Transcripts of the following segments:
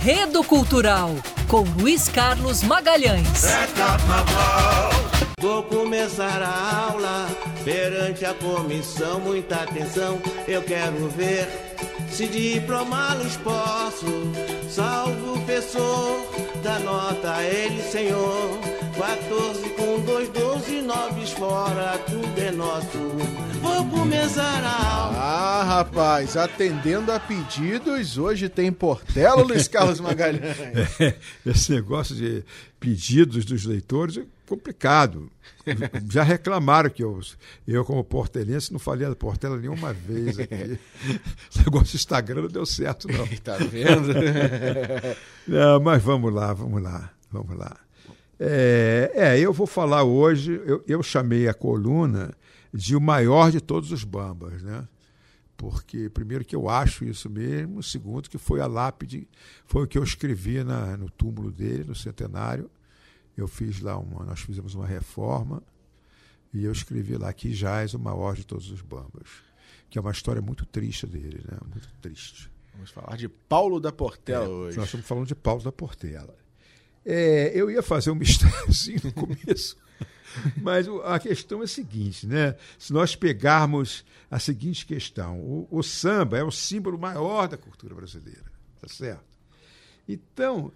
Enredo Cultural, com Luiz Carlos Magalhães. Vou começar a aula perante a comissão. Muita atenção, eu quero ver se diplomá-los posso. Salve o professor, da nota a ele, senhor. 14 com 2, 12, 9 fora, tudo é nosso. Vou começar a aula. Ah, rapaz, atendendo a pedidos, hoje tem Portela, Luiz Carlos Magalhães. É, esse negócio de pedidos dos leitores é complicado. Já reclamaram que eu, eu como portelense, não falei da Portela nenhuma vez aqui. Esse negócio do Instagram não deu certo, não. tá vendo? não, mas vamos lá, vamos lá, vamos lá. É, é eu vou falar hoje, eu, eu chamei a coluna de o maior de todos os bambas, né? Porque, primeiro, que eu acho isso mesmo, segundo, que foi a lápide, foi o que eu escrevi na, no túmulo dele, no centenário. Eu fiz lá uma, nós fizemos uma reforma e eu escrevi lá que Jaz, o maior de todos os bambas, que é uma história muito triste dele, né? Muito triste. Vamos falar de Paulo da Portela é, hoje. Nós estamos falando de Paulo da Portela. É, eu ia fazer um mistériozinho no começo. Mas a questão é a seguinte, né? Se nós pegarmos a seguinte questão, o, o, samba é o símbolo maior da cultura brasileira, tá certo? Então,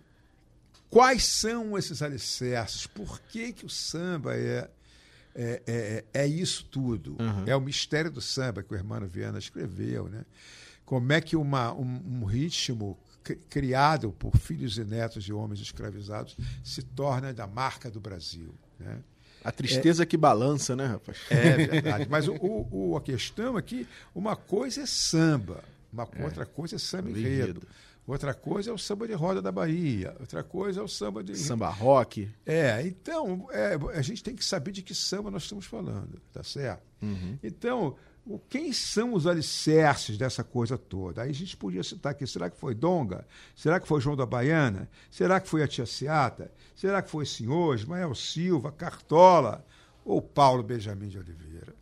quais são esses alicerces? Por que, que o samba é, é, é, é isso tudo? Uhum. É o mistério do samba que o Hermano Viana escreveu, né? Como é que uma, um, um ritmo criado por filhos e netos de homens escravizados se torna da marca do Brasil, né? A tristeza é, que balança, né, rapaz? É verdade. Mas o, o, a questão é que uma coisa é samba, uma é. outra coisa é samba enredo. Outra coisa é o samba de roda da Bahia. Outra coisa é o samba de. Samba rock. É, então, é, a gente tem que saber de que samba nós estamos falando, tá certo? Uhum. Então, quem são os alicerces dessa coisa toda? Aí a gente podia citar aqui, será que foi Donga? Será que foi João da Baiana? Será que foi a Tia Seata? Será que foi Senhor, Ismael Silva, Cartola ou Paulo Benjamin de Oliveira?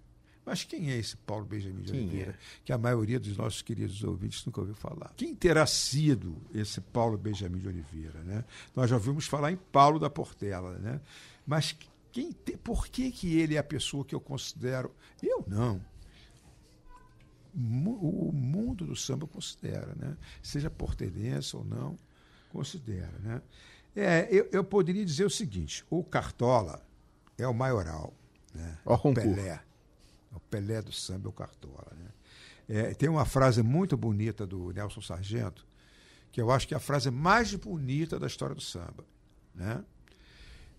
Mas quem é esse Paulo Benjamin de quem Oliveira? É? Que a maioria dos nossos queridos ouvintes nunca ouviu falar. Quem terá sido esse Paulo Benjamin de Oliveira? Né? Nós já ouvimos falar em Paulo da Portela, né? mas quem te, por que, que ele é a pessoa que eu considero? Eu não o mundo do samba considera, né? seja portelense ou não, considera. Né? É, eu, eu poderia dizer o seguinte: o Cartola é o maioral, né? o Pelé. O Pelé do samba é o Cartola. Né? É, tem uma frase muito bonita do Nelson Sargento, que eu acho que é a frase mais bonita da história do samba. Né?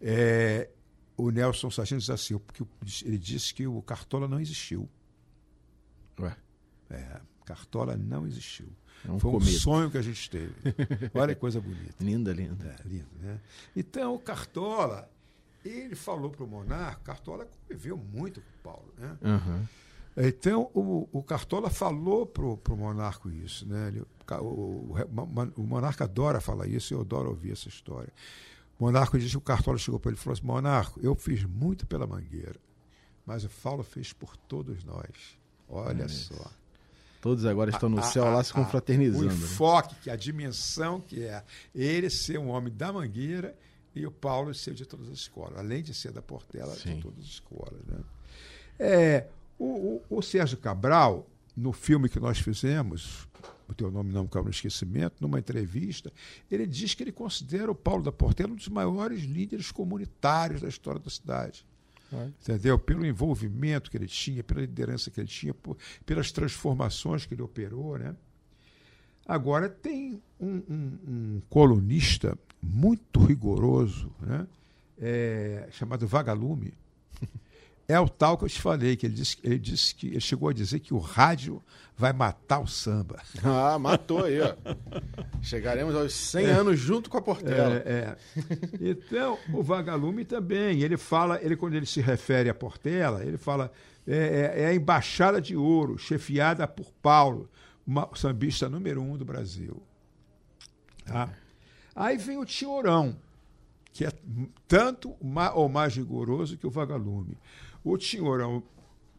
É, o Nelson Sargento diz assim, porque ele disse que o Cartola não existiu. Ué. É, Cartola não existiu. É um Foi um cometa. sonho que a gente teve. Olha que coisa bonita. Linda, linda. É, lindo, né? Então, o Cartola, ele falou para o Monarca, Cartola conviveu muito com o Paulo, né? Uhum. Então, o, o Cartola falou para o Monarco isso, né? Ele, o, o, o, Monarca adora falar isso, eu adoro ouvir essa história. O Monarco disse que o Cartola chegou para ele e falou assim, Monarco, eu fiz muito pela Mangueira, mas o Paulo fez por todos nós. Olha é só. Todos agora estão no a, céu a, lá se confraternizando. O né? enfoque, que a dimensão que é ele ser um homem da Mangueira e o Paulo ser de todas as escolas, além de ser da Portela Sim. de todas as escolas. Né? É, o, o, o, Sérgio Cabral, no filme que nós fizemos, o teu nome não caiu no esquecimento, numa entrevista, ele diz que ele considera o Paulo da Portela um dos maiores líderes comunitários da história da cidade. Entendeu? Pelo envolvimento que ele tinha, pela liderança que ele tinha, por, pelas transformações que ele operou. Né? Agora, tem um, um, um colunista muito rigoroso, né? É, chamado Vagalume, é o tal que eu te falei, que ele disse, ele disse que ele chegou a dizer que o rádio vai matar o samba. Ah, matou aí, ó. Chegaremos aos 100 é. anos junto com a Portela. É, é. Então, o Vagalume também, ele fala, ele quando ele se refere à Portela, ele fala é, é, é a embaixada de ouro, chefiada por Paulo, uma, o sambista número um do Brasil. Tá? Aí vem o Tiorão, que é tanto ou mais rigoroso que o Vagalume. O Tinhorão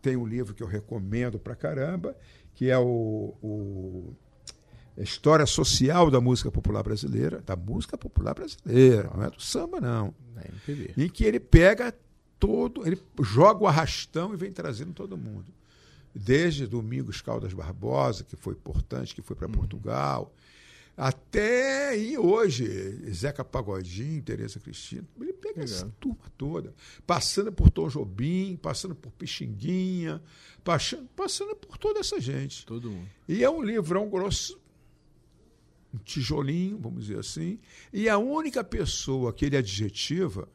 tem um livro que eu recomendo pra caramba, que é o, o história social da música popular brasileira, da música popular brasileira, não é do samba, não. É. Em que ele pega todo, ele joga o arrastão e vem trazendo todo mundo. Desde Domingos Caldas Barbosa, que foi importante, que foi para Portugal, até e hoje, Zeca Pagodinho, Tereza Cristina, ele pega Legal. essa turma toda, passando por Tom Jobim, passando por Pixinguinha, passando, passando por toda essa gente. Todo mundo. E é um livrão grosso, um tijolinho, vamos dizer assim, e a única pessoa que ele adjetiva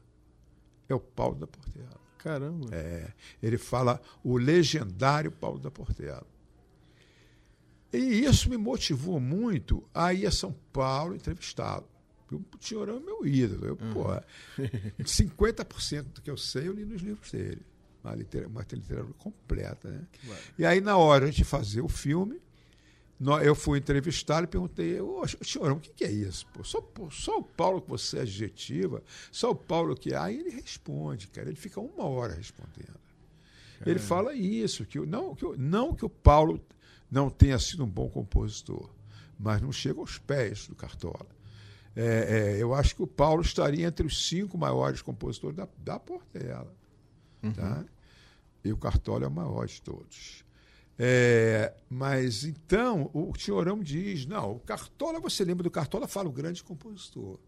é o Paulo da Portela. Caramba. É, ele fala o legendário Paulo da Portela. E isso me motivou muito a ir a São Paulo entrevistá-lo. O Tiorão é meu ídolo. Eu, pô, 50% do que eu sei eu li nos livros dele. Uma literatura, literatura completa. Né? E aí, na hora de fazer o filme, eu fui entrevistá-lo e perguntei, ô, Tiorão, o que, é isso? Pô, só, só o Paulo que você adjetiva, só o Paulo que... Aí ele responde, cara. Ele fica uma hora respondendo. Ele fala isso, que não, que não que o Paulo não tenha sido um bom compositor, mas não chega aos pés do Cartola. É, é, eu acho que o Paulo estaria entre os cinco maiores compositores da, da Portela. Tá? E o Cartola é o maior de todos. É, mas então o Tiorão diz: não, o Cartola, você lembra do Cartola, fala o grande compositor.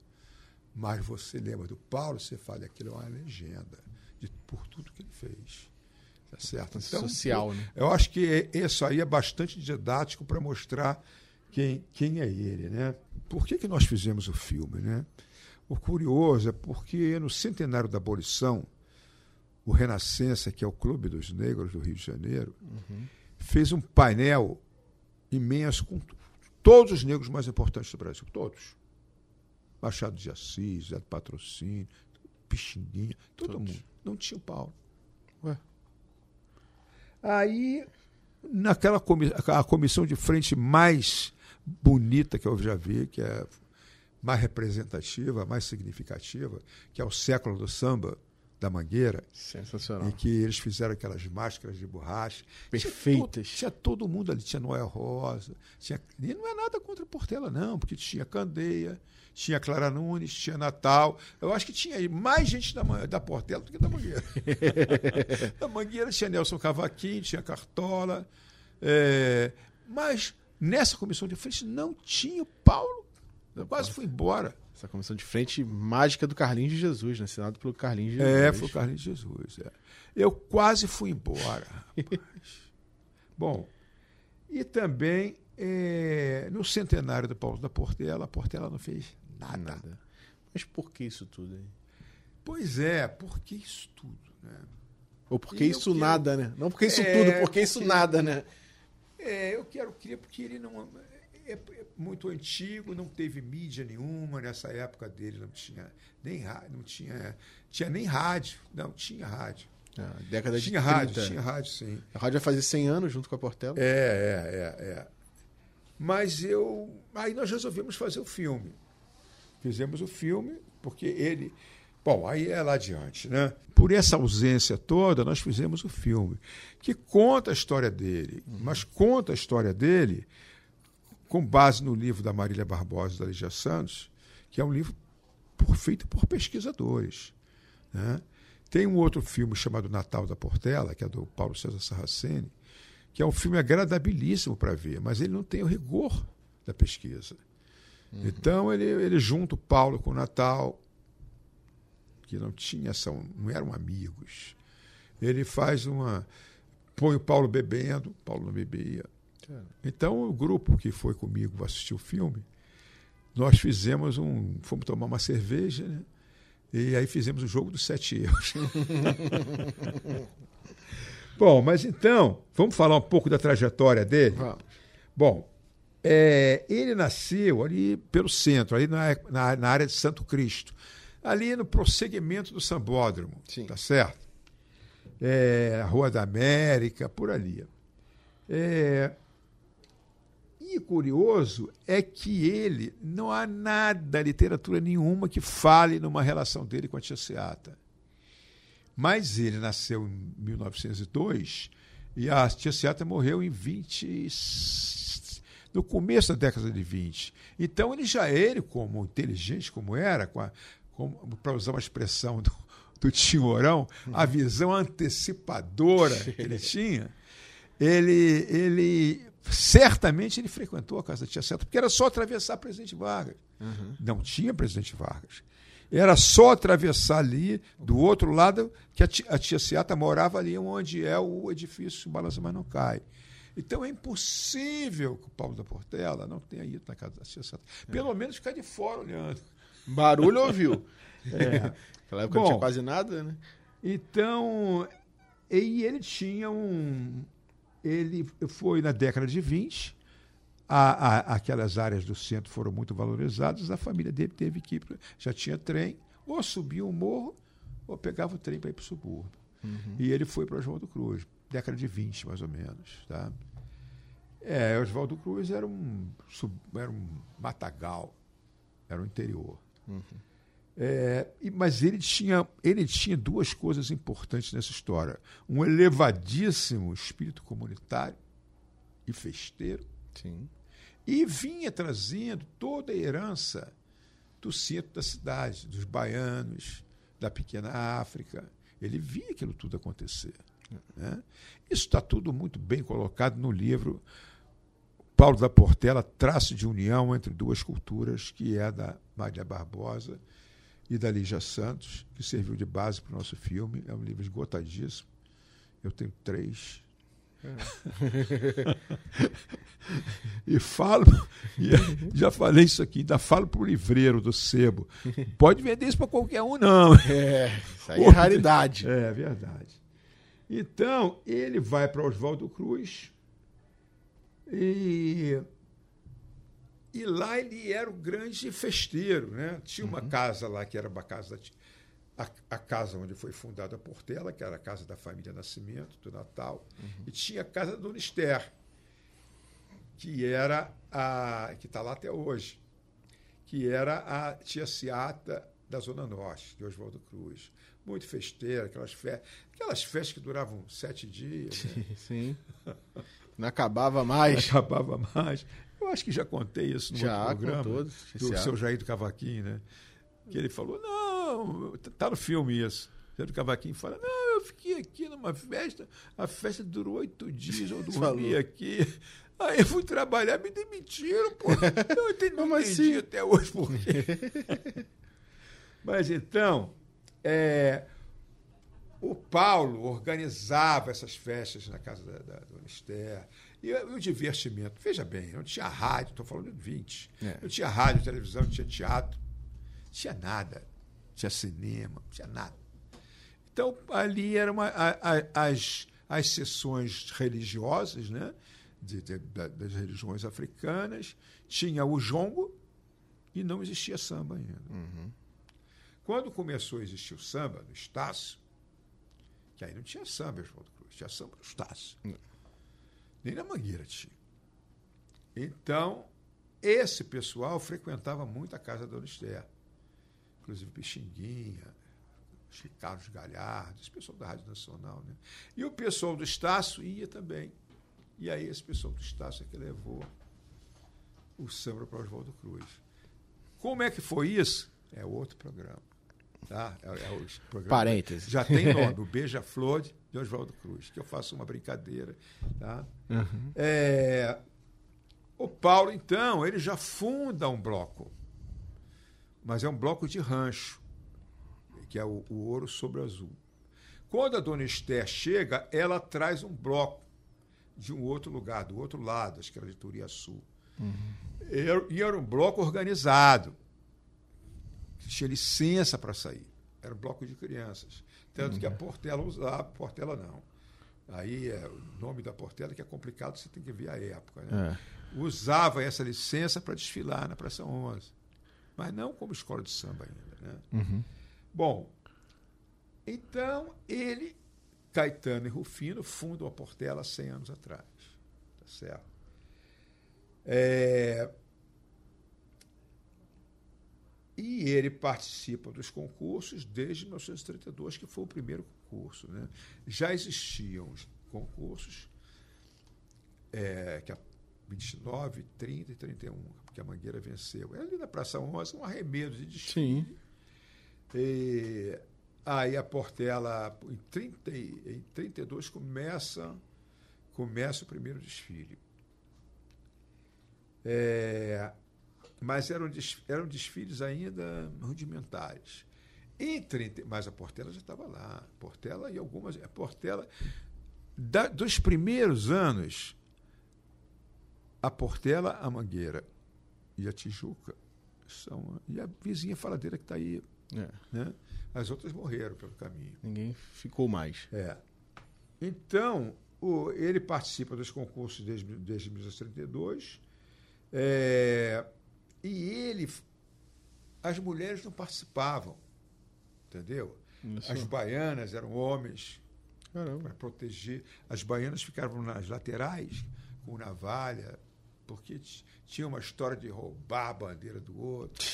Mas você lembra do Paulo, você fala aquilo é uma legenda de, por tudo que ele fez. Tá certo? Social, eu, né? eu acho que isso aí é bastante didático para mostrar quem, quem é ele. Né? Por que, que nós fizemos o filme? Né? O curioso é porque no centenário da abolição, o Renascença, que é o Clube dos Negros do Rio de Janeiro, fez um painel imenso com todos os negros mais importantes do Brasil, todos. Machado de Assis, Zé do Patrocínio, Pixinguinha, todo Todos. mundo. Não tinha o Paulo. Ué. Aí, naquela comi a comissão de frente mais bonita que eu já vi, que é mais representativa, mais significativa, que é o século do samba da Mangueira, Sensacional. em que eles fizeram aquelas máscaras de borracha. Perfeitas. Tinha todo, tinha todo mundo ali, tinha Noel Rosa, tinha, e não é nada contra a Portela, não, porque tinha Candeia, tinha Clara Nunes, tinha Natal. Eu acho que tinha aí mais gente da, da Portela do que da Mangueira. da Mangueira tinha Nelson Cavaquinho, tinha Cartola. é, mas nessa comissão de frente não tinha o Paulo. Eu quase fui embora. Essa comissão de frente mágica do Carlinhos de Jesus, né? Assinado pelo Carlinhos de Jesus. É, foi o Carlinhos de Jesus. é. Eu quase fui embora, rapaz. Bom, e também é, no centenário do Paulo da Portela, a Portela não fez nada. Nada. Mas por que isso tudo aí? Pois é, por que isso tudo? Né? Ou por que eu isso quero- nada, né? Não porque isso É, tudo, porque isso porque- nada, né? É, eu quero crer porque ele não é, é muito antigo, não teve mídia nenhuma nessa época dele, não tinha nem não tinha tinha nem rádio, não tinha rádio. Ah, década de Tinha 30. rádio, tinha rádio sim. A rádio vai fazer 100 anos junto com a Portela. É, é, é, é. Mas eu. Aí nós resolvemos fazer o filme. Fizemos o filme, porque ele. Bom, aí é lá adiante, né? Por essa ausência toda, nós fizemos o filme, que conta a história dele, mas conta a história dele com base no livro da Marília Barbosa da Lígia Santos, que é um livro por- feito por pesquisadores. Né? Tem um outro filme chamado Natal da Portela, que é do Paulo César Sarraceni, que é um filme agradabilíssimo para ver, mas ele não tem o rigor da pesquisa. Então ele, ele junta o Paulo com o Natal, que não tinha são, não eram amigos. Ele faz uma põe o Paulo bebendo, o Paulo não bebia. Então o grupo que foi comigo assistir o filme, nós fizemos um, fomos tomar uma cerveja, né? E aí fizemos o jogo dos sete erros. Bom, mas então, vamos falar um pouco da trajetória dele? Vamos. Bom, é, ele nasceu ali pelo centro, ali na, na, na área de Santo Cristo, ali no prosseguimento do Sambódromo, Sim. tá certo? É, a Rua da América, por ali. É, e curioso é que ele, não há nada, literatura nenhuma que fale numa relação dele com a Tia Seata. Mas ele nasceu em 1902 e a Tia Seata morreu em 20, no começo da década de 20. Então ele já ele como inteligente como era, para usar uma expressão do, do Tinhorão, a visão antecipadora que ele tinha, ele, ele certamente ele frequentou a casa da tia Seta, porque era só atravessar Presidente Vargas. Uhum. Não tinha Presidente Vargas. Era só atravessar ali, do outro lado, que a tia, a tia Seata morava ali onde é o edifício Balança Mas Não Cai. Então é impossível que o Paulo da Portela não tenha ido na casa da tia Seata. Pelo é. menos ficar de fora olhando. Barulho ouviu. É. Naquela época Bom, não tinha quase nada, né? Então, e ele tinha um. Ele foi na década de 20, a, a, aquelas áreas do centro foram muito valorizadas, a família dele teve que ir, já tinha trem, ou subia o morro, ou pegava o trem para ir para o subúrbio. Uhum. E ele foi para Oswaldo Cruz, década de 20, mais ou menos. Tá? É, Oswaldo Cruz era um, era um matagal, era o interior. Uhum. É, mas ele tinha, ele tinha duas coisas importantes nessa história: um elevadíssimo espírito comunitário e festeiro. Sim e vinha trazendo toda a herança do centro da cidade, dos baianos, da pequena África. Ele via aquilo tudo acontecer. Né? Isso está tudo muito bem colocado no livro Paulo da Portela, Traço de União entre Duas Culturas, que é da Maria Barbosa e da Lígia Santos, que serviu de base para o nosso filme. É um livro esgotadíssimo. Eu tenho três. e falo, e já falei isso aqui, ainda falo para o livreiro do sebo. Pode vender isso para qualquer um, não. É, isso aí é raridade. É verdade. Então, ele vai para Oswaldo Cruz e, e lá ele era o grande festeiro. Né? Tinha uma uhum. casa lá que era uma casa a, a, casa onde foi fundada a Portela, que era a casa da família Nascimento, do Natal, uhum. e tinha a casa da Dona Esther, que era a. que está lá até hoje, que era a tia Seata da Zona Norte, de Oswaldo Cruz. Muito festeira, aquelas festas, aquelas festas que duravam sete dias. Né? Sim. Não acabava mais. Não acabava mais. Eu acho que já contei isso no já, programa. Todos, do seu Jair do Cavaquinho, né? Que ele falou: não tá no filme isso. Zé Cavaquinho fala, não, eu fiquei aqui numa festa, a festa durou oito dias, eu dormi aqui. Aí eu fui trabalhar, me demitiram, pô. Eu entendi, não entendi assim? até hoje por quê. Mas então, é, o Paulo organizava essas festas na casa da, da Dona Esther. E, e, o divertimento, veja bem, não tinha rádio, estou falando de 20. É. Não tinha rádio, televisão, não tinha teatro, não tinha nada tinha cinema, não tinha nada. Então, ali eram as, as sessões religiosas, né? De, de, das religiões africanas, tinha o jongo e não existia samba ainda. Uhum. Quando começou a existir o samba, no Estácio, que aí não tinha samba, Oswaldo Cruz, tinha samba no Estácio. Uhum. Nem na Mangueira tinha. Então, esse pessoal frequentava muito a casa da Dona Esther inclusive Pixinguinha, Carlos Galhardo, esse pessoal da Rádio Nacional. Né? E o pessoal do Estácio ia também. E aí esse pessoal do Estácio é que levou o samba para Oswaldo Cruz. Como é que foi isso? É outro programa. Tá? É, é o programa, Parênteses. Já tem nome, o Beija-Flor de Oswaldo Cruz, que eu faço uma brincadeira. Tá? Uhum. É, o Paulo, então, ele já funda um bloco mas é um bloco de rancho, que é o, o ouro sobre azul. Quando a dona Esther chega, ela traz um bloco de um outro lugar, do outro lado, acho que era de Turiaçu. Uhum. E era um bloco organizado, tinha licença para sair. Era um bloco de crianças. Tanto que a uhum. Portela usava, Portela não. Aí é o nome da Portela que é complicado, você tem que ver a época. Né? É. Usava essa licença para desfilar na Praça 11 mas não como escola de samba ainda. Né? Uhum. Bom, então ele, Caetano e Rufino, fundam a Portela 100 anos atrás. Tá certo? É... E ele participa dos concursos desde 1932, que foi o primeiro concurso. Né? Já existiam os concursos é, que a 29, 30 e 31, porque a Mangueira venceu. É ali na Praça 11, um arremedo de desfile. Sim. E aí a Portela, em, 30, e- em 32, começa, começa o primeiro desfile. É, mas eram, eram desfiles ainda rudimentares. 30, mas a Portela já estava lá. Portela e algumas. A Portela, da- dos primeiros anos, a Portela, a Mangueira e a Tijuca são. E a vizinha faladeira que está aí. É, Né? As outras morreram pelo caminho. ninguém ficou mais. É. Então, o- ele participa dos concursos desde, desde 1932. é, e ele. As mulheres não participavam. Entendeu? Isso. As baianas eram homens para proteger. As baianas ficavam nas laterais com navalha, porque tinha uma história de roubar a bandeira do outro.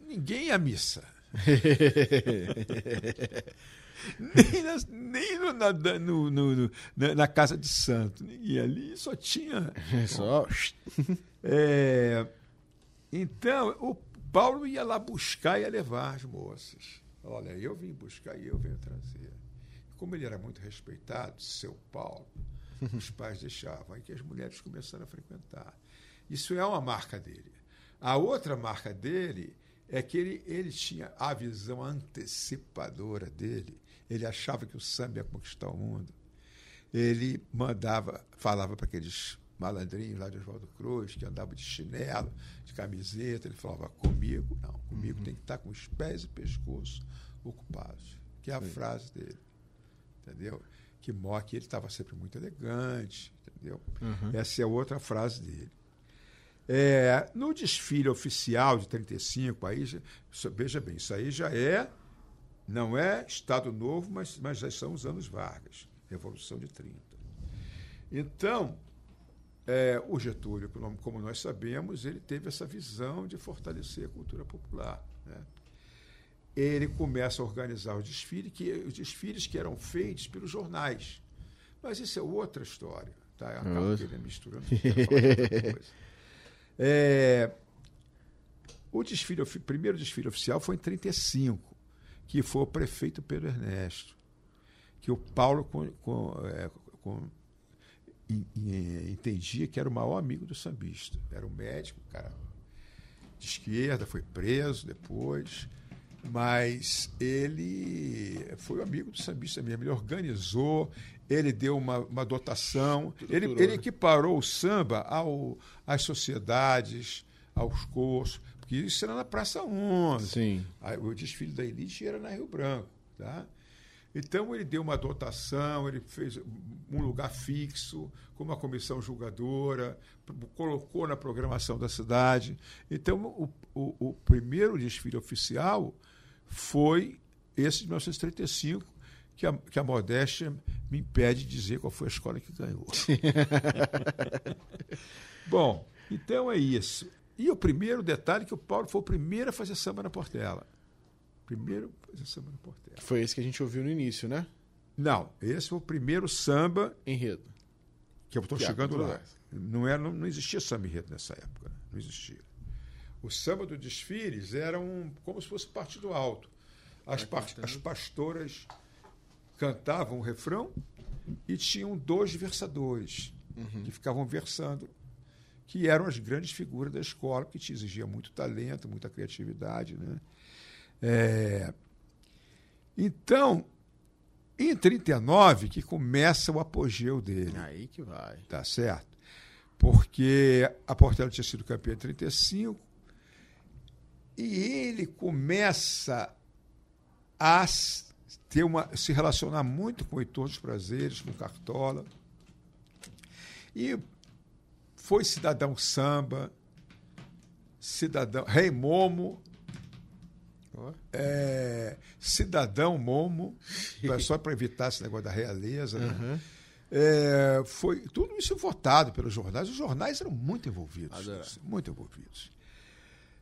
Ninguém ia à missa. nem na, nem no- na, no- no- na, na casa de santo. Ninguém ali só tinha. Só. É, então, o Paulo ia lá buscar e ia levar as moças. Olha, eu vim buscar e eu venho trazer. Como ele era muito respeitado, seu Paulo, os pais deixavam. Aí que as mulheres começaram a frequentar. Isso é uma marca dele. A outra marca dele é que ele, ele tinha a visão antecipadora dele. Ele achava que o samba ia conquistar o mundo ele mandava, falava para aqueles malandrinhos lá de Oswaldo Cruz, que andavam de chinelo, de camiseta, ele falava, comigo, não, comigo tem que estar com os pés e pescoço ocupados, que é a frase dele, entendeu? Que mostra que ele estava sempre muito elegante, entendeu? Essa é outra frase dele. É, no desfile oficial de 35, aí, veja bem, isso aí já é, não é Estado Novo, mas, mas já são os anos Vargas, Revolução de 30. Então, é, o Getúlio, como- nós sabemos, ele teve essa visão de fortalecer a cultura popular. né? Ele começa a organizar os desfiles, que, os desfiles que eram feitos pelos jornais. Mas isso é outra história. Tá? Eu acabo querendo misturando. É, o desfile, ofi- primeiro desfile oficial foi em 35, que foi o prefeito Pedro Ernesto, que o Paulo com- com- é, com- entendia que era o maior amigo do sambista. Era um médico, cara de esquerda, foi preso depois, mas ele foi amigo do sambista mesmo. Ele organizou, ele deu uma, uma dotação, ele, ele né? equiparou o samba ao, às sociedades, aos cursos, porque isso era na Praça 11. Sim. Aí, O desfile da elite era na Rio Branco. Tá? Então ele deu uma dotação, ele fez um lugar fixo, com uma comissão julgadora, colocou na programação da cidade. Então o, o- o primeiro desfile oficial foi esse de 1935, que a, que a modéstia me impede de dizer qual foi a escola que ganhou. Bom, então é isso. E o primeiro detalhe é que o Paulo foi o primeiro a fazer samba na Portela. Primeiro a fazer samba na Portela. Foi esse que a gente ouviu no início, né? Não, esse foi o primeiro samba Enredo. que eu estou chegando lá. Não, era, não, não existia samba enredo nessa época. né? Não existia. O samba dos desfiles era um, como se fosse partido alto. As, par- as pastoras cantavam o refrão e tinham dois versadores que ficavam versando, que eram as grandes figuras da escola, que te exigia muito talento, muita criatividade. Né? É, Então, em 39, que começa o apogeu dele Aí que vai. tá certo? Porque a Portela tinha sido campeã em 35 e ele começa a ter uma, se relacionar muito com o Heitor dos Prazeres, com Cartola. E foi cidadão samba, cidadão Rei Momo. É, cidadão Momo, só para evitar esse negócio da realeza. né? É, foi tudo isso votado pelos jornais. Os jornais eram muito envolvidos, muito envolvidos.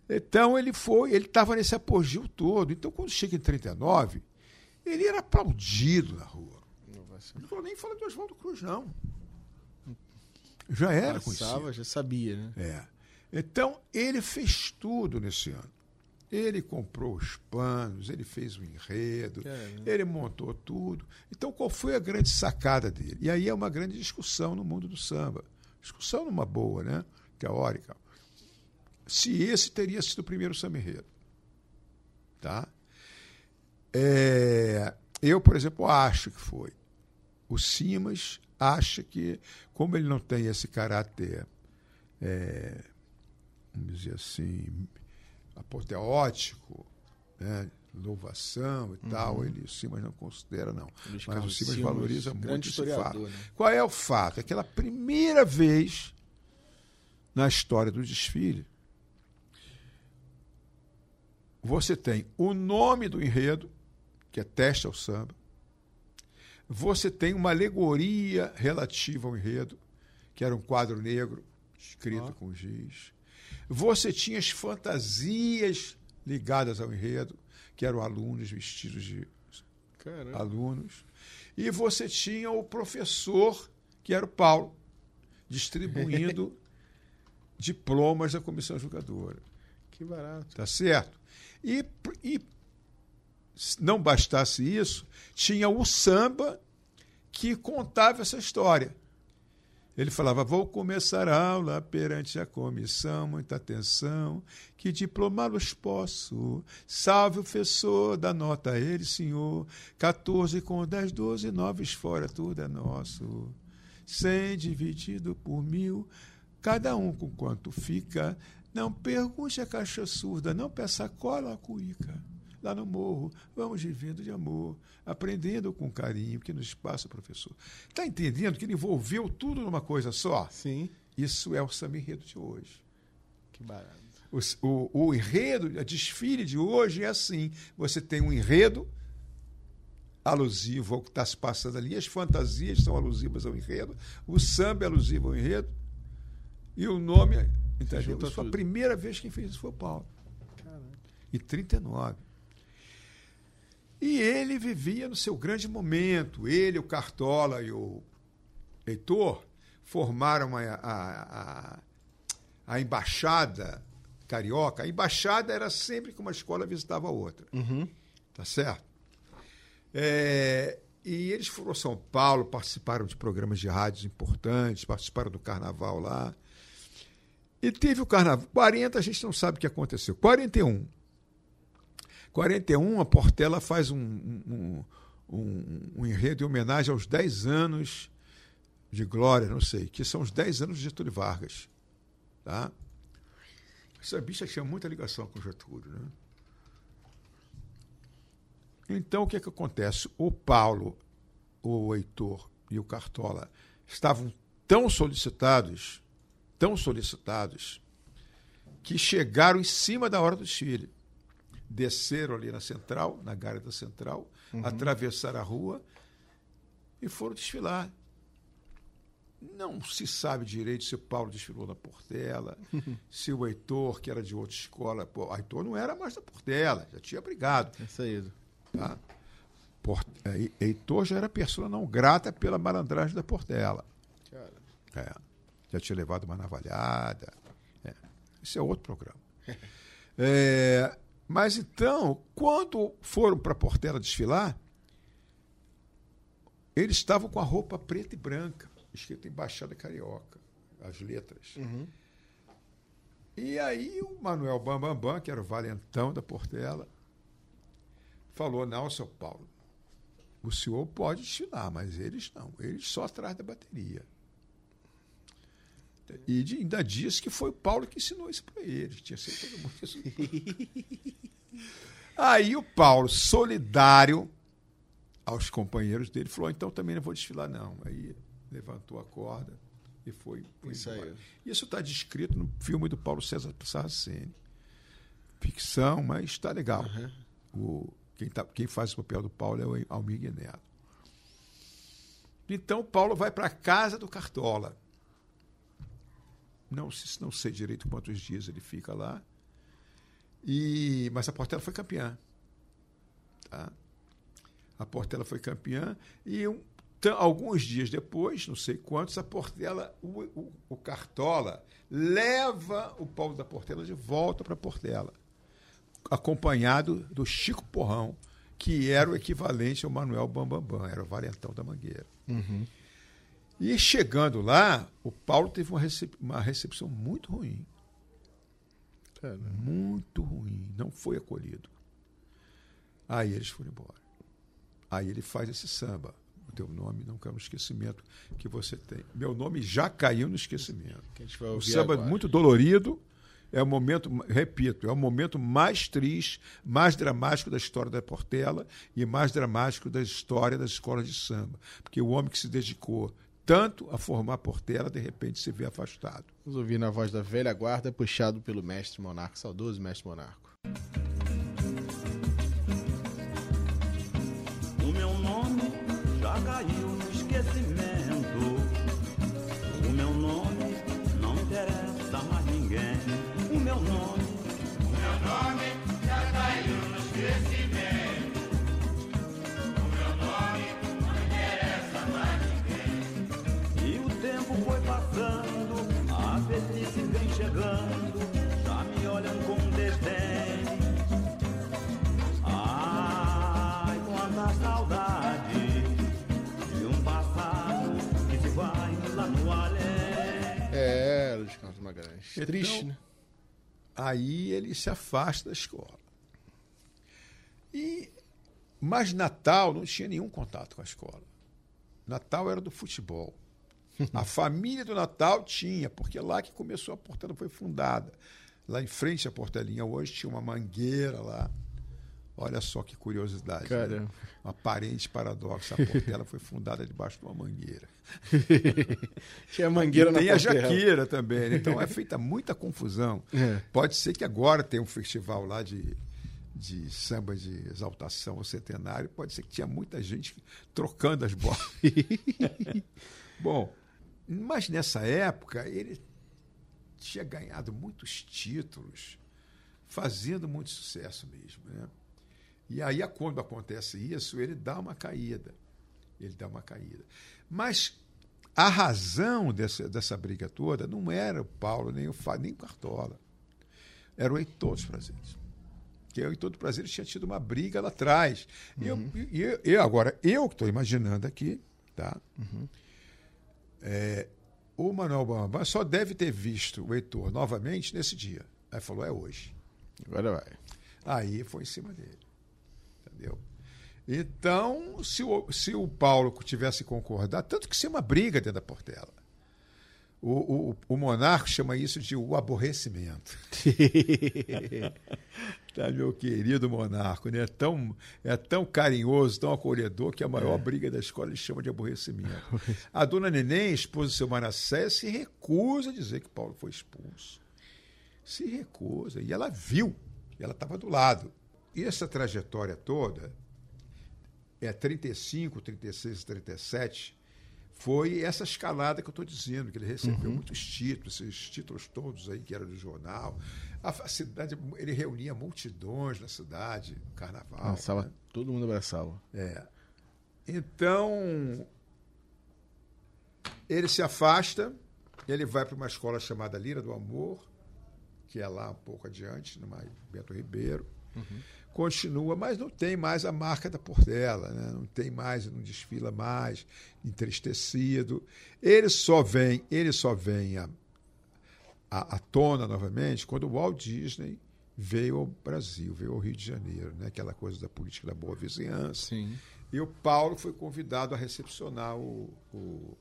Então ele foi, ele estava nesse apogeu todo. Então quando chega em 39, ele era aplaudido na rua. Não vou nem falar de Oswaldo Cruz, não. Já era Passava, conhecido. já sabia, né? É. Então, ele fez tudo nesse ano. Ele comprou os panos, ele fez o enredo, Caramba. ele montou tudo. Então, qual foi a grande sacada dele? E aí é uma grande discussão no mundo do samba. Discussão numa boa, né? Teórica. Se esse teria sido o primeiro samba enredo. Tá? É, eu, por exemplo, acho que foi. O Simas acha que, como ele não tem esse caráter, é, vamos dizer assim, apoteótico, né, louvação e tal, ele, o Simas não considera, não. Luiz Mas o Simas Simas, valoriza grande muito esse fato. né? Qual é o fato? É aquela primeira vez na história do desfile, você tem o nome do enredo, que é teste ao samba, você tem uma alegoria relativa ao enredo, que era um quadro negro escrito com giz. Você tinha as fantasias ligadas ao enredo, que eram alunos vestidos de Caramba. alunos. E você tinha o professor, que era o Paulo, distribuindo diplomas da comissão julgadora. Que barato. Tá certo? E, e se não bastasse isso, tinha o samba que contava essa história. Ele falava: Vou começar a aula perante a comissão, muita atenção, que diplomá-los posso. Salve o professor, da nota a ele, senhor. 14 com 10, 12, noves fora, tudo é nosso. 100 dividido por mil, cada um com quanto fica. Não pergunte a caixa surda, não peça cola a cuíca. Lá no morro, vamos vivendo de amor, aprendendo com carinho que nos passa o professor. Está entendendo que ele envolveu tudo numa coisa só? Sim. Isso é o samba enredo de hoje. Que barato. O, o, o enredo, a desfile de hoje é assim: você tem um enredo alusivo ao que está se passando ali, as fantasias são alusivas ao enredo, o samba é alusivo ao enredo, e o nome. Entendeu? junta Isso foi a primeira vez quem fez isso foi o Paulo. Caramba. Em 39. E ele vivia no seu grande momento. Ele, o Cartola e o Heitor formaram a, a, a, a embaixada carioca. A embaixada era sempre que uma escola visitava a outra. Uhum. Tá certo? É, e eles foram a São Paulo, participaram de programas de rádios importantes, participaram do carnaval lá. E teve o carnaval. 40 a gente não sabe o que aconteceu. 41. 41, a Portela faz um, um, um, um enredo em homenagem aos 10 anos de glória, não sei, que são os 10 anos de Getúlio Vargas. Tá? Essa bicha tinha muita ligação com o Getúlio, né? Então, o que, é que acontece? O Paulo, o Heitor e o Cartola estavam tão solicitados, tão solicitados, que chegaram em cima da hora do desfile. Desceram ali na central, na galha da central, atravessaram a rua e foram desfilar. Não se sabe direito se o Paulo desfilou na Portela, se o Heitor, que era de outra escola. Pô, o Heitor não era mais da Portela, já tinha brigado. Essa aí. Tá? Port... é, Heitor já era pessoa não grata pela malandragem da Portela. Cara. É. Já tinha levado uma navalhada. É. Isso é outro programa. É, mas então, quando foram para Portela desfilar, eles estavam com a roupa preta e branca, escrito Embaixada Carioca, as letras. E aí o Manuel Bambambam, Bam Bam, que era o valentão da Portela, falou: não, seu Paulo, o senhor pode desfilar, mas eles não, eles só atrás da bateria. E de- ainda disse que foi o Paulo que ensinou isso para eles. Tinha sido todo mundo que ensinou. Aí o Paulo, solidário aos companheiros dele, falou: então também não vou desfilar, não. Aí levantou a corda e foi. foi Isso. Isso está descrito no filme do Paulo César Saraceni. Ficção, mas está legal. O, quem, tá, quem faz o papel do Paulo é o Almir Neto. Então, Paulo vai para a casa do Cartola. Não, não sei direito quantos dias ele fica lá. E, mas a Portela foi campeã. Tá? A Portela foi campeã e um- alguns dias depois, não sei quantos, a Portela, o, o, o Cartola, leva o Paulo da Portela de volta para Portela, acompanhado do Chico Porrão, que era o equivalente ao Manuel Bambambam, era o valentão da Mangueira. Uhum. E chegando lá, o Paulo teve uma, recep uma recepção muito ruim. Caramba. Muito ruim. Não foi acolhido. Aí eles foram embora. Aí ele faz esse samba. O teu nome não caiu no esquecimento que você tem. Meu nome já caiu no esquecimento. O samba é agora. muito dolorido. É o momento, repito, é o momento mais triste, mais dramático da história da Portela e mais dramático da história das escolas de samba. Porque o homem que se dedicou tanto a formar Portela, de repente se vê afastado. Vamos ouvir na voz da velha guarda, puxado pelo mestre Monarco, saudoso mestre Monarco. Magalhães. Então- Triste, né? Aí ele se afasta da escola. E mas Natal não tinha nenhum contato com a escola. Natal era do futebol. A família do Natal tinha, porque é lá que começou a Portela foi fundada. Lá em frente à Portelinha hoje tinha uma mangueira lá. Olha só que curiosidade. né? Caramba. Um aparente paradoxo. A Portela foi fundada debaixo de uma mangueira. Tinha mangueira na Tem a Portela. Jaqueira também, né? então é feita muita confusão. É. Pode ser que agora tenha um festival lá de, de samba de exaltação ao centenário, pode ser que tinha muita gente trocando as bolas. Bom, mas nessa época ele tinha ganhado muitos títulos, fazendo muito sucesso mesmo. Né? E aí, quando acontece isso, ele dá uma caída. Ele dá uma caída. Mas a razão dessa, dessa briga toda não era o Paulo, nem o, Fá- nem o Cartola. Era o Heitor dos Prazeres. Que o Heitor dos Prazeres tinha tido uma briga lá atrás. E eu, e eu, eu- agora, eu que estou imaginando aqui, tá? É, o Manuel Bambam só deve ter visto o Heitor novamente nesse dia. Aí falou, é hoje. Agora vai. Aí foi em cima dele. Entendeu? Então, se o, se o Paulo tivesse concordado, tanto que isso é uma briga dentro da Portela. O, o, o monarca chama isso de o aborrecimento. tá, meu querido monarco, né? É tão, é tão carinhoso, tão acolhedor, que a maior briga da escola ele chama de aborrecimento. A dona Neném, esposa do seu Manassés, se recusa a dizer que Paulo foi expulso. Se recusa. E ela viu, e ela estava do lado. E essa trajetória toda, é 35, 36, 37, foi essa escalada que eu estou dizendo, que ele recebeu muitos títulos, esses títulos todos aí que eram do jornal. A, a cidade, ele reunia multidões na cidade, no carnaval. Abraçava, né? todo mundo abraçava. É. Então, ele se afasta, ele vai para uma escola chamada Lira do Amor, que é lá um pouco adiante, no Bento Ribeiro. Continua, mas não tem mais a marca da Portela, né? não tem mais, não desfila mais, entristecido. Ele só vem, ele só vem à, à, à tona novamente quando o Walt Disney veio ao Brasil, veio ao Rio de Janeiro, né? aquela coisa da política da boa vizinhança. Sim. E o Paulo foi convidado a recepcionar o, o,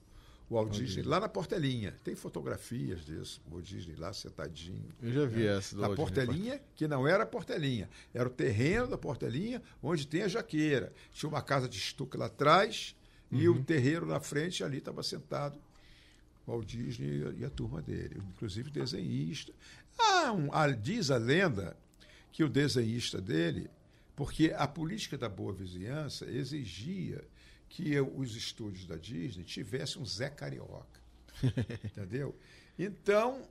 o Walt Disney lá na Portelinha. Tem fotografias disso, o Walt Disney lá sentadinho. Eu já vi essa do Na Walt Disney Portelinha, que não era a Portelinha, era o terreno da Portelinha, onde tem a jaqueira. Tinha uma casa de estuque lá atrás e Uhum. o terreiro na frente, ali estava sentado o Walt Disney e a turma dele, inclusive desenhista. Ah, um, ah, diz a lenda que o desenhista dele, porque a política da boa vizinhança exigia que os estúdios da Disney tivessem um Zé Carioca. entendeu? Então,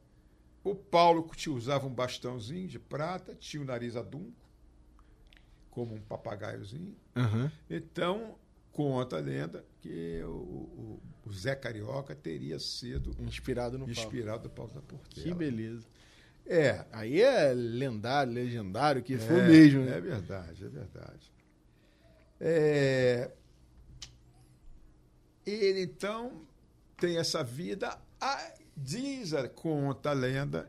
o Paulo te usava um bastãozinho de prata, tinha o nariz adunco, como um papagaiozinho. Aham. Então, conta a lenda que o, o- o Zé Carioca teria sido Inspirado no Paulo. inspirado no Paulo da Portela. Que beleza. É, Aí é lendário, legendário, que foi é, mesmo, né? É verdade, é verdade. É, ele então tem essa vida. a- diz, a, conta a lenda,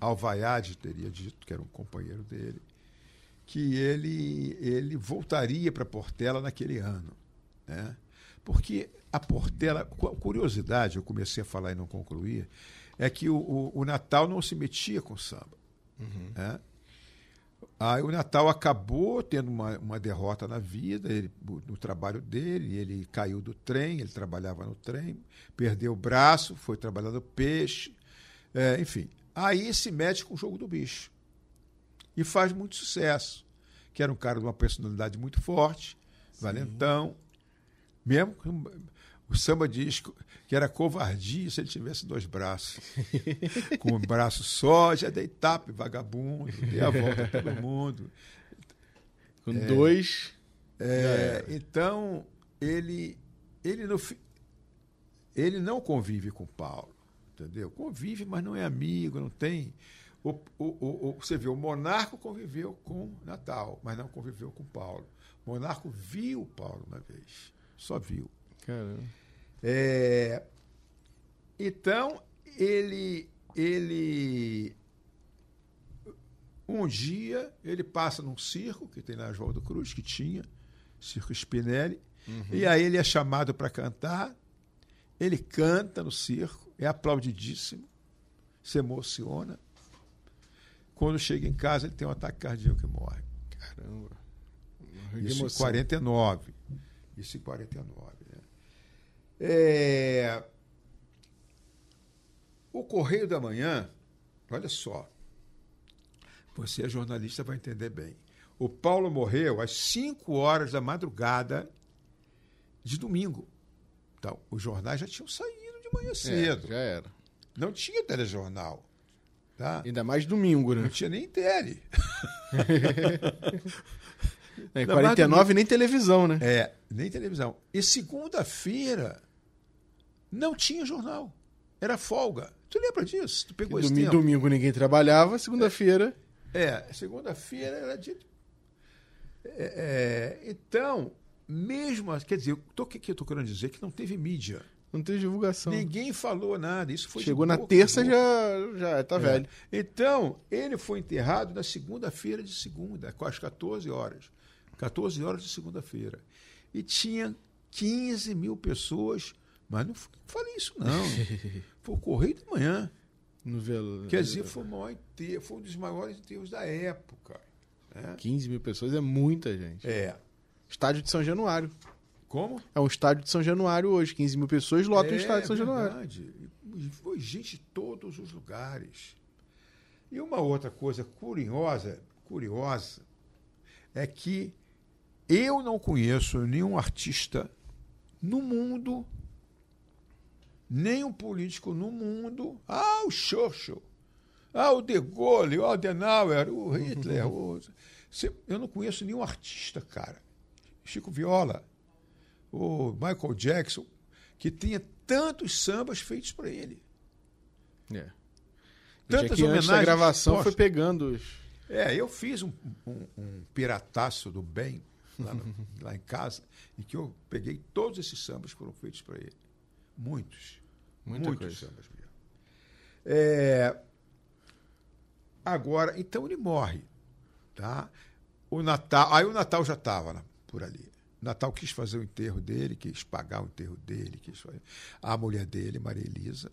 Alvaiade teria dito, que era um companheiro dele, que ele, ele voltaria para Portela naquele ano. Né? Porque a Portela, cu- curiosidade, eu comecei a falar e não concluía, é que o, o, o Natal não se metia com samba. né? Aí o Natal acabou tendo uma, uma derrota na vida, ele, no trabalho dele, ele caiu do trem, ele trabalhava no trem, perdeu o braço, foi trabalhar no peixe, é, enfim. Aí se mete com o jogo do bicho. E faz muito sucesso. Que era um cara de uma personalidade muito forte, valentão. Mesmo o samba diz que era covardia se ele tivesse dois braços. com um braço só, já dei tapa, vagabundo, dei a volta a todo mundo. Com dois. É, então, ele, ele, não, fi- ele não convive com Paulo, entendeu? Convive, mas não é amigo, não tem. O, o, o, você vê, o monarca conviveu com Natal, mas não conviveu com Paulo. O monarca viu Paulo uma vez, só viu. Caramba. É, então, ele, ele. Um dia, ele passa num circo que tem na João do Cruz, que tinha, Circo Spinelli, e aí ele é chamado para cantar. Ele canta no circo, é aplaudidíssimo, se emociona. Quando chega em casa, ele tem um ataque cardíaco e morre. Caramba. Isso em emoção. 49. Isso em 49. É, O Correio da Manhã, olha só. Você é jornalista, vai entender bem. O Paulo morreu às 5 horas da madrugada de domingo. Então, os jornais já tinham saído de manhã É, cedo. já era. Não tinha telejornal. Tá? Ainda mais domingo, Não né? tinha nem tele. É, mais 49 nem televisão, né? É, nem televisão. E segunda-feira não tinha jornal. Era folga. Tu lembra disso? Tu pegou esse Domingo, tempo? domingo ninguém trabalhava, segunda-feira. É, segunda-feira era dia. de- É, é, então, mesmo. as- Quer dizer, o que, que eu estou querendo dizer? Que não teve mídia. Não teve divulgação. Ninguém falou nada. Isso foi Chegou na boca terça, já, já tá É. velho. Então, ele foi enterrado na segunda-feira de segunda, às 14 horas. 14 horas de segunda-feira. E tinha 15 mil pessoas, mas não falei isso, não. Foi o Correio da Manhã. No velo... Quer dizer, foi, o maior enterro, foi um dos maiores enterros da época. né? 15 mil pessoas é muita gente. É. Estádio de São Januário. Como? É um estádio de São Januário hoje. 15 mil pessoas lotam é, o estádio de São Januário. verdade. E foi gente de todos os lugares. E uma outra coisa curiosa, curiosa, é que eu não conheço nenhum artista no mundo, nem um político no mundo. Ah, o Churchill, ah, o De Gaulle, o Adenauer, o Hitler. o- Eu não conheço nenhum artista, cara. Chico Viola, o Michael Jackson, que tenha tantos sambas feitos para ele. É. Tantas que homenagens gravação foi postas. pegando os... É, eu fiz um, um, um pirataço do bem lá, no- lá em casa, em que eu peguei todos esses sambas que foram feitos para ele. Muitos. Muita muitos coisa. sambas. É, agora, então ele morre. Tá? O Natal. Aí o Natal já estava por ali. O Natal quis fazer o enterro dele, quis pagar o enterro dele, quis fazer. A mulher dele, Maria Elisa,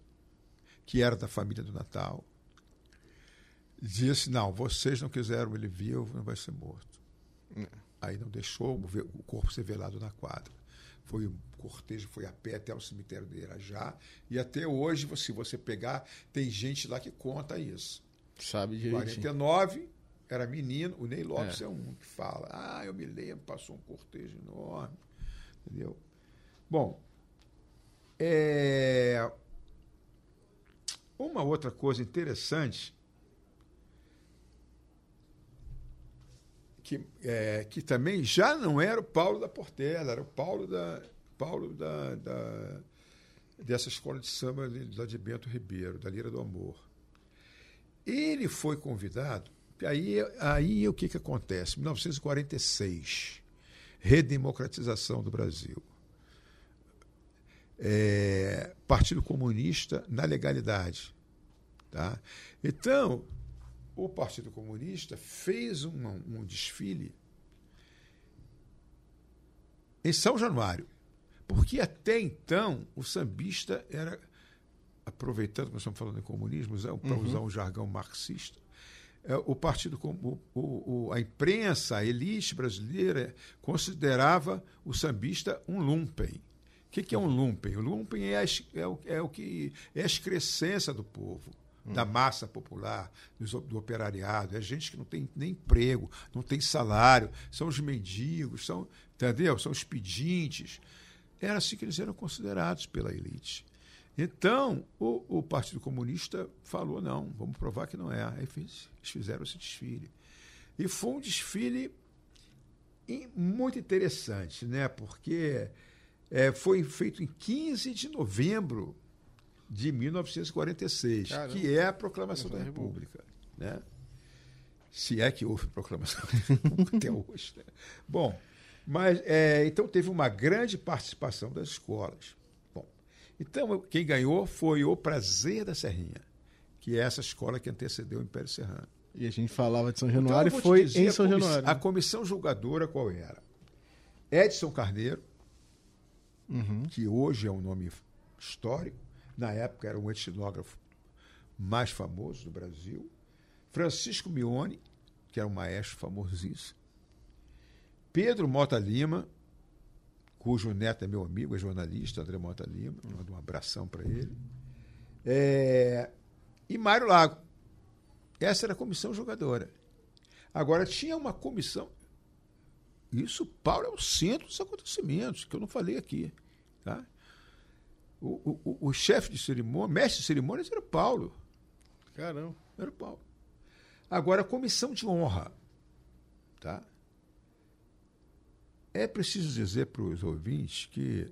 que era da família do Natal, disse: não, vocês não quiseram ele vivo, não vai ser morto. Aí não deixou o corpo ser velado na quadra. Foi o cortejo, foi a pé até o cemitério de Irajá. E até hoje, se você pegar, tem gente lá que conta isso. Sabe direitinho. 49 era menino, o Ney Lopes é. É. um que fala. Ah, eu me lembro, passou um cortejo enorme. Entendeu? Bom, é, uma outra coisa interessante que, é, que também já não era o Paulo da Portela, era o Paulo da Paulo da, da dessa escola de samba da de Bento Ribeiro, da Lira do Amor. Ele foi convidado, aí, aí o que, que acontece? 1946, redemocratização do Brasil. É, Partido Comunista na legalidade. Tá? Então, o Partido Comunista fez uma, um desfile em São Januário, porque até então o sambista era, aproveitando que nós estamos falando em comunismo, para uhum. usar um jargão marxista, é, o partido, o, o, a imprensa, a elite brasileira considerava o sambista um lumpen. O que, que é um lumpen? O lumpen é, a, é, o, é o que é a excrescência do povo da massa popular, do, do operariado. É gente que não tem nem emprego, não tem salário, são os mendigos, são, entendeu? São os pedintes. Era assim que eles eram considerados pela elite. Então, o, o Partido Comunista falou: não, vamos provar que não é. Aí fiz, eles fizeram esse desfile. E foi um desfile muito interessante, né? porque é, foi feito em 15 de novembro de 1946, Caramba. que é a proclamação da República. Né? Se é que houve proclamação até hoje. Né? Bom, mas é, então teve uma grande participação das escolas. Bom, então quem ganhou foi o Prazer da Serrinha, que é essa escola que antecedeu o Império Serrano. E a gente falava de São então, Januário então, e foi em São Januário. A comissão julgadora qual era? Edson Carneiro, uhum. que hoje é um nome histórico, na época era um etnógrafo mais famoso do Brasil, Francisco Mione, que era um maestro famosíssimo, Pedro Mota Lima, cujo neto é meu amigo, é jornalista, André Mota Lima, mando um abração para ele, é, e Mário Lago. Essa era a comissão jogadora. Agora, tinha uma comissão. Isso, Paulo, é o centro dos acontecimentos, que eu não falei aqui. Tá? O, o, o chefe de cerimônia, mestre de cerimônias era o Paulo. Caramba. Era o Paulo. Agora, a comissão de honra. Tá? É preciso dizer para os ouvintes que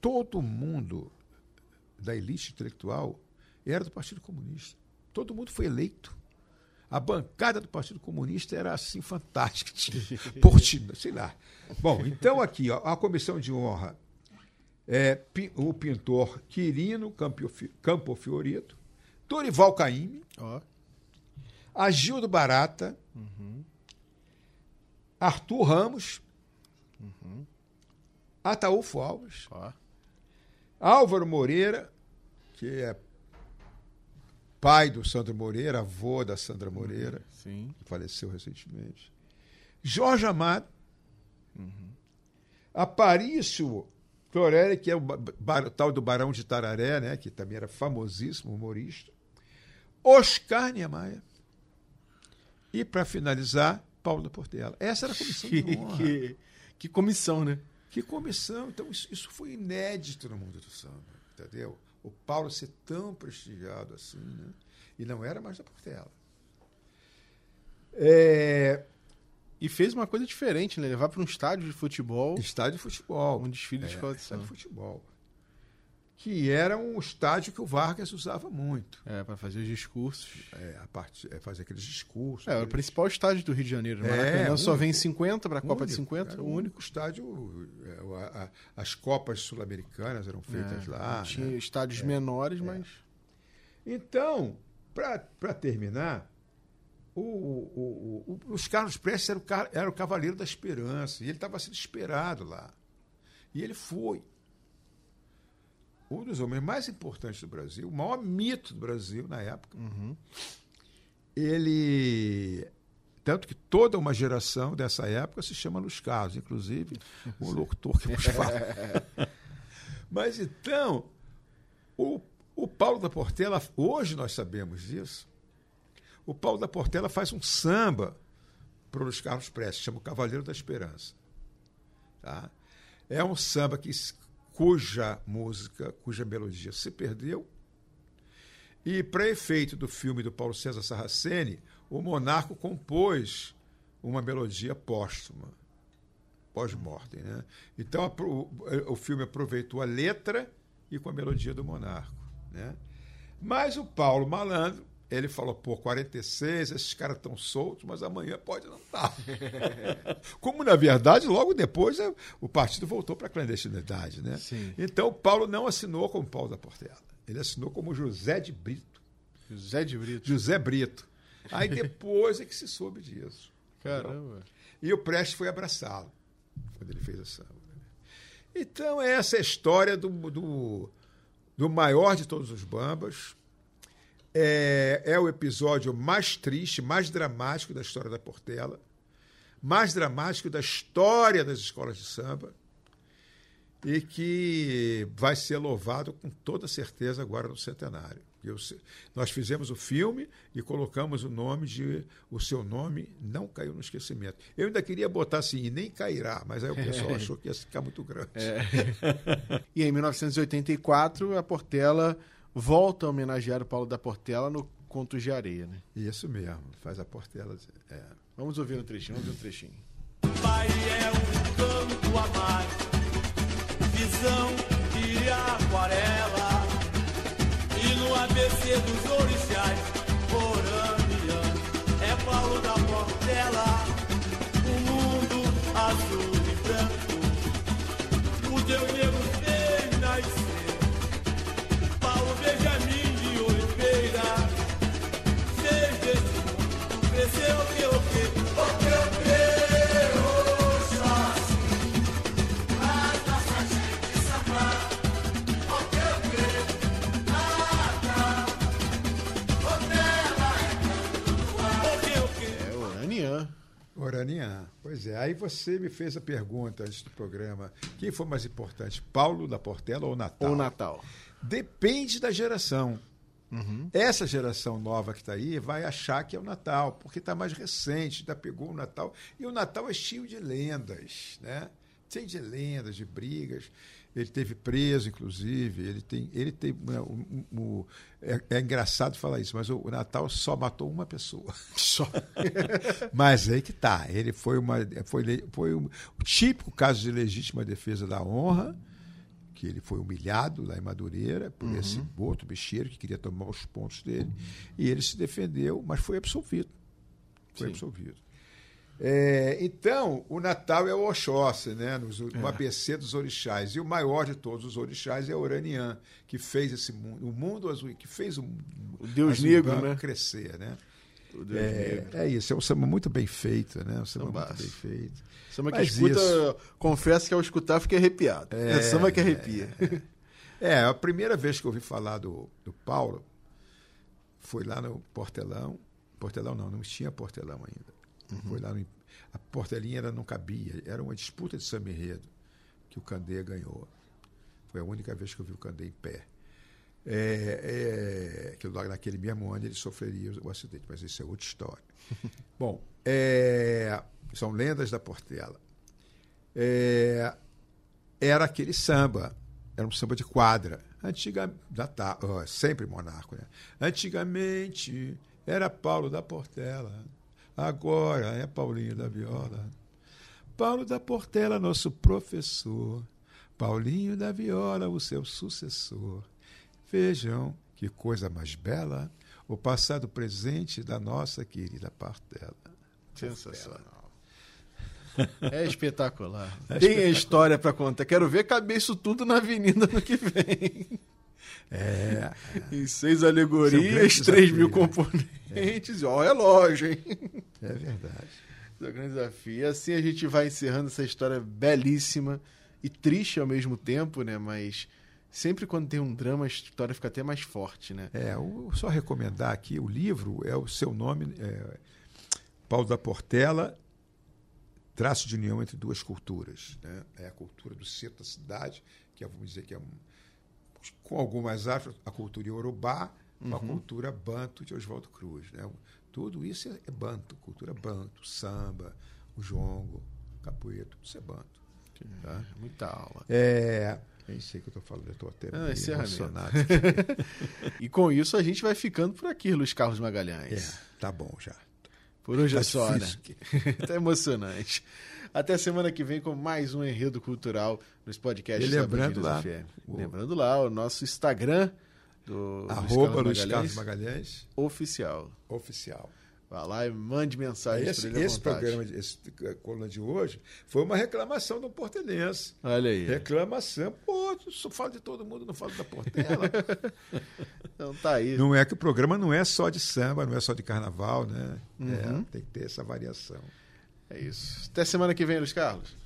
todo mundo da elite intelectual era do Partido Comunista. Todo mundo foi eleito. A bancada do Partido Comunista era assim fantástica. Portina, sei lá. Bom, então aqui, ó, a comissão de honra é, o pintor Quirino Campo Fiorito, Dorival Caymmi, oh. Agildo Barata, uhum. Arthur Ramos, uhum. Ataúfo Alves, oh. Álvaro Moreira, que é pai do Sandro Moreira, avô da Sandra Moreira, uhum. que faleceu recentemente, Jorge Amado, uhum. Aparício Clorelli, que é o, bar, tal do Barão de Tararé, né, que também era famosíssimo humorista. Oscar Niemeyer. E, para finalizar, Paulo da Portela. Essa era a comissão que, de honra. Que, que comissão, né? Que comissão. Então, isso, isso foi inédito no mundo do samba, entendeu? O Paulo ser tão prestigiado assim, né? E não era mais da Portela. É, e fez uma coisa diferente, né? Levar para um estádio de futebol. Estádio de futebol. Um desfile é, de de futebol. Que era um estádio que o Vargas usava muito. É, para fazer os discursos. É, a parte, é fazer aqueles discursos. É, aqueles... o principal estádio do Rio de Janeiro. É, único, só vem 50 para a Copa de 50. o único estádio. É, a, a, as Copas Sul-Americanas eram feitas é, lá. Tinha né? estádios é, menores, é. mas. Então, para terminar, o, o, o, os Carlos Prestes era o, era o cavaleiro da esperança, e ele estava sendo esperado lá. E ele foi. Um dos homens mais importantes do Brasil, o maior mito do Brasil na época. Uhum. Ele. Tanto que toda uma geração dessa época se chama Luiz Carlos, inclusive o locutor que nos fala. Mas então, o, o Paulo da Portela, hoje nós sabemos disso, o Paulo da Portela faz um samba para os Carlos Prestes, chama o Cavaleiro da Esperança. Tá? É um samba que, cuja música, cuja melodia se perdeu. E, para efeito do filme do Paulo César Sarraceni, o Monarco compôs uma melodia póstuma, pós-mortem. Né? Então o, o filme aproveitou a letra e com a melodia do Monarco. Né? Mas o Paulo Malandro, ele falou, pô, 46, esses caras estão soltos, mas amanhã pode não estar. Como, na verdade, logo depois é, o partido voltou para a clandestinidade. Né? Sim. Então Paulo não assinou como Paulo da Portela. Ele assinou como José de Brito. José de Brito. José Brito. Aí depois é que se soube disso. Caramba. E o Prestes foi abraçá-lo quando ele fez a samba. né? Então, essa é a história do, do, do maior de todos os bambas. É, é o episódio mais triste, mais dramático da história da Portela, mais dramático da história das escolas de samba e que vai ser louvado com toda certeza agora no centenário. Eu, nós fizemos o filme e colocamos o nome de o seu nome não caiu no esquecimento. Eu ainda queria botar assim, e nem cairá, mas aí o pessoal achou que ia ficar muito grande. É. e em 1984, a Portela volta a homenagear o Paulo da Portela no Contos de Areia, né? Isso mesmo, faz a Portela. É. Vamos ouvir um trechinho, vamos ouvir um trechinho. Pai é um canto a mais, visão de aquarela. E no ABC dos orixás, Oranian. Pois é. Aí você me fez a pergunta antes do programa: quem foi mais importante, Paulo da Portela ou Natal? Ou Natal. Depende da geração. Essa geração nova que está aí vai achar que é o Natal, porque está mais recente, já pegou o Natal. E o Natal é cheio de lendas, né? Cheio de lendas, de brigas. Ele teve preso, inclusive. Ele tem, ele tem, né, o- o- o- é, é engraçado falar isso, mas o, o Natal só matou uma pessoa. Só. Mas aí que tá. Ele foi uma foi, foi um típico caso de legítima defesa da honra, que ele foi humilhado lá em Madureira por esse outro bicheiro que queria tomar os pontos dele, e ele se defendeu, mas foi absolvido. Foi Sim. absolvido. É, então, o Natal é o Oxóssi, né? Nos, no ABC dos orixás. E o maior de todos os orixás é Oranian, que fez esse mundo, o mundo azul, que fez o, O Deus negro, né? crescer, né? O Deus É, negro. é isso, é um samba muito bem feito, né? Um samba muito bem feito. Samba que Mas escuta, isso. confesso que ao escutar fiquei arrepiado. É, samba que arrepia. É, a primeira vez que eu ouvi falar do, do Paulo foi lá no Portelão. Portelão não, não tinha Portelão ainda. Foi lá no, a Portelinha era, não cabia, era uma disputa de samba enredo que o Candê ganhou. Foi a única vez que eu vi o Candê em pé. É, é, que lá naquele mesmo ano ele sofreria o acidente, mas isso é outra história. Bom, é, são lendas da Portela. É, era aquele samba, era um samba de quadra. Antiga, da, ta- ó, sempre monarco, né? Antigamente era Paulo da Portela, agora é Paulinho da Viola. Paulo da Portela, nosso professor, Paulinho da Viola, o seu sucessor. Vejam que coisa mais bela, o passado presente da nossa querida Portela. Sensacional. É espetacular. Tem a história pra contar. Quero ver caber isso tudo na avenida no que vem. É, Em seis alegorias, 3 mil componentes. Ó, é loja, hein? É verdade. Esse é o grande desafio. E assim a gente vai encerrando essa história belíssima e triste ao mesmo tempo, né? Mas sempre quando tem um drama, a história fica até mais forte, né? É, o- só recomendar aqui, o livro é o seu nome, é, Paulo da Portela, traço de união entre duas culturas. Né? É a cultura do centro da cidade, que é, vamos dizer que é um, com algumas aspas, a cultura iorubá, com a cultura banto de Oswaldo Cruz. Né? Tudo isso é, é banto, cultura banto, samba, o jongo, capoeira, tudo isso é banto. Tá? Muita aula. É, nem sei o que eu estou falando, eu estou até Ah, encerramento. emocionado. E com isso a gente vai ficando por aqui, Luiz Carlos Magalhães. É, tá bom já. Por hoje Tá é só, né? tá emocionante. Até semana que vem com mais um enredo cultural nos podcasts E lembrando da lá, FM. o- Lembrando lá o nosso Instagram do Arroba Luiz Luiz Carlos Carlos Magalhães, Magalhães, oficial. oficial. Vá lá e mande mensagens Esse, para ele esse programa, esse eh, coluna de hoje, foi uma reclamação do portelense. Olha aí. Reclamação. Pô, só falo de todo mundo, não falo da Portela. Então tá aí. não é que o programa não é só de samba, não é só de carnaval, né? Uhum. É, tem que ter essa variação. É isso. Até semana que vem, Luiz Carlos.